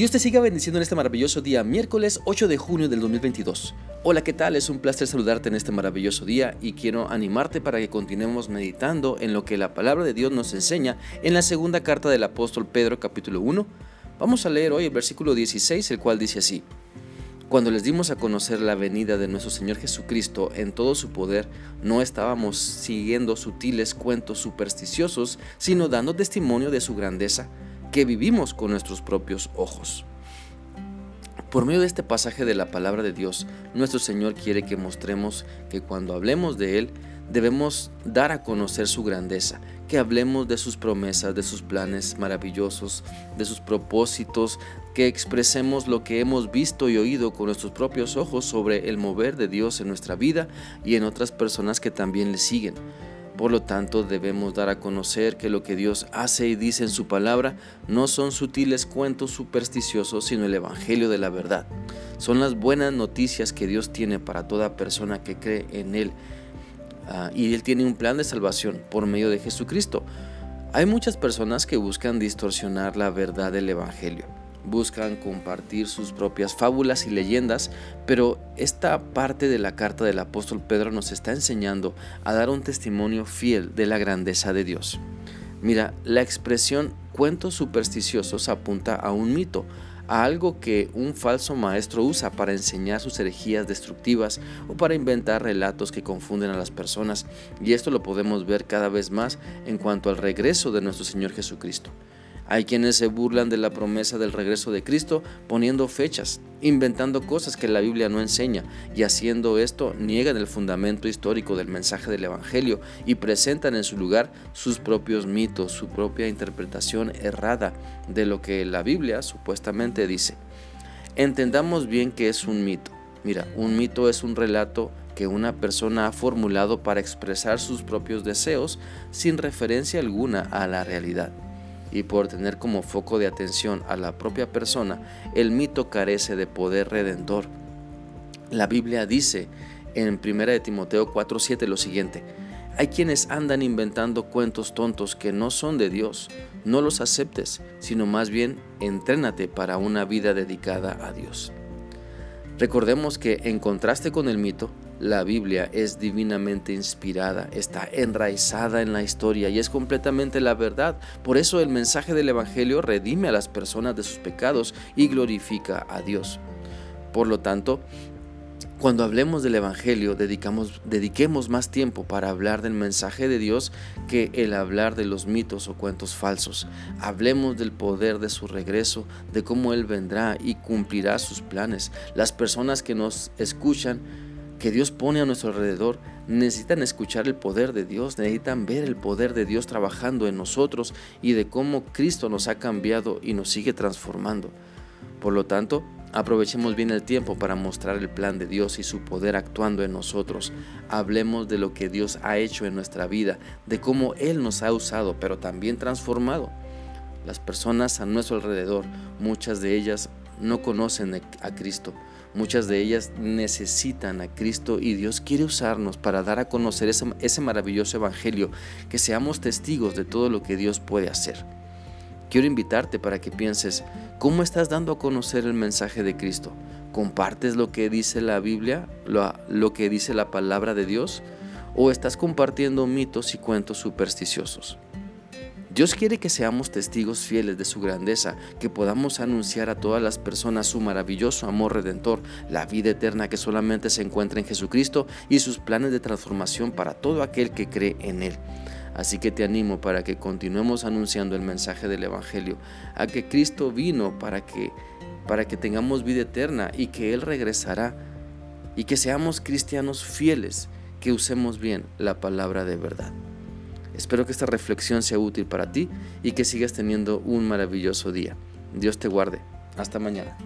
Dios te siga bendiciendo en este maravilloso día, miércoles 8 de junio del 2022. Hola, ¿qué tal? Es un placer saludarte en este maravilloso día y quiero animarte para que continuemos meditando en lo que la palabra de Dios nos enseña en la segunda carta del apóstol Pedro capítulo 1. Vamos a leer hoy el versículo 16, el cual dice así. Cuando les dimos a conocer la venida de nuestro Señor Jesucristo en todo su poder, no estábamos siguiendo sutiles cuentos supersticiosos, sino dando testimonio de su grandeza que vivimos con nuestros propios ojos. Por medio de este pasaje de la palabra de Dios, nuestro Señor quiere que mostremos que cuando hablemos de Él, debemos dar a conocer su grandeza, que hablemos de sus promesas, de sus planes maravillosos, de sus propósitos, que expresemos lo que hemos visto y oído con nuestros propios ojos sobre el mover de Dios en nuestra vida y en otras personas que también le siguen. Por lo tanto, debemos dar a conocer que lo que Dios hace y dice en su palabra no son sutiles cuentos supersticiosos, sino el Evangelio de la verdad. Son las buenas noticias que Dios tiene para toda persona que cree en Él. Ah, y Él tiene un plan de salvación por medio de Jesucristo. Hay muchas personas que buscan distorsionar la verdad del Evangelio buscan compartir sus propias fábulas y leyendas, pero esta parte de la carta del apóstol Pedro nos está enseñando a dar un testimonio fiel de la grandeza de Dios. Mira, la expresión cuentos supersticiosos apunta a un mito, a algo que un falso maestro usa para enseñar sus herejías destructivas o para inventar relatos que confunden a las personas, y esto lo podemos ver cada vez más en cuanto al regreso de nuestro Señor Jesucristo. Hay quienes se burlan de la promesa del regreso de Cristo poniendo fechas, inventando cosas que la Biblia no enseña y haciendo esto niegan el fundamento histórico del mensaje del Evangelio y presentan en su lugar sus propios mitos, su propia interpretación errada de lo que la Biblia supuestamente dice. Entendamos bien que es un mito. Mira, un mito es un relato que una persona ha formulado para expresar sus propios deseos sin referencia alguna a la realidad y por tener como foco de atención a la propia persona, el mito carece de poder redentor. La Biblia dice en 1 de Timoteo 4:7 lo siguiente: Hay quienes andan inventando cuentos tontos que no son de Dios. No los aceptes, sino más bien entrénate para una vida dedicada a Dios. Recordemos que en contraste con el mito, la Biblia es divinamente inspirada, está enraizada en la historia y es completamente la verdad. Por eso el mensaje del Evangelio redime a las personas de sus pecados y glorifica a Dios. Por lo tanto, cuando hablemos del Evangelio, dediquemos más tiempo para hablar del mensaje de Dios que el hablar de los mitos o cuentos falsos. Hablemos del poder de su regreso, de cómo Él vendrá y cumplirá sus planes. Las personas que nos escuchan que Dios pone a nuestro alrededor necesitan escuchar el poder de Dios, necesitan ver el poder de Dios trabajando en nosotros y de cómo Cristo nos ha cambiado y nos sigue transformando. Por lo tanto, aprovechemos bien el tiempo para mostrar el plan de Dios y su poder actuando en nosotros. Hablemos de lo que Dios ha hecho en nuestra vida, de cómo Él nos ha usado, pero también transformado. Las personas a nuestro alrededor, muchas de ellas no conocen a Cristo Muchas de ellas necesitan a Cristo y Dios quiere usarnos para dar a conocer ese, maravilloso Evangelio, que seamos testigos de todo lo que Dios puede hacer. Quiero invitarte para que pienses, ¿cómo estás dando a conocer el mensaje de Cristo? ¿Compartes lo que dice la Biblia, lo, que dice la palabra de Dios? ¿O estás compartiendo mitos y cuentos supersticiosos? Dios quiere que seamos testigos fieles de su grandeza, que podamos anunciar a todas las personas su maravilloso amor redentor, la vida eterna que solamente se encuentra en Jesucristo y sus planes de transformación para todo aquel que cree en Él. Así que te animo para que continuemos anunciando el mensaje del Evangelio, a que Cristo vino para que, para que tengamos vida eterna y que Él regresará, y que seamos cristianos fieles, que usemos bien la palabra de verdad. Espero que esta reflexión sea útil para ti y que sigas teniendo un maravilloso día. Dios te guarde. Hasta mañana.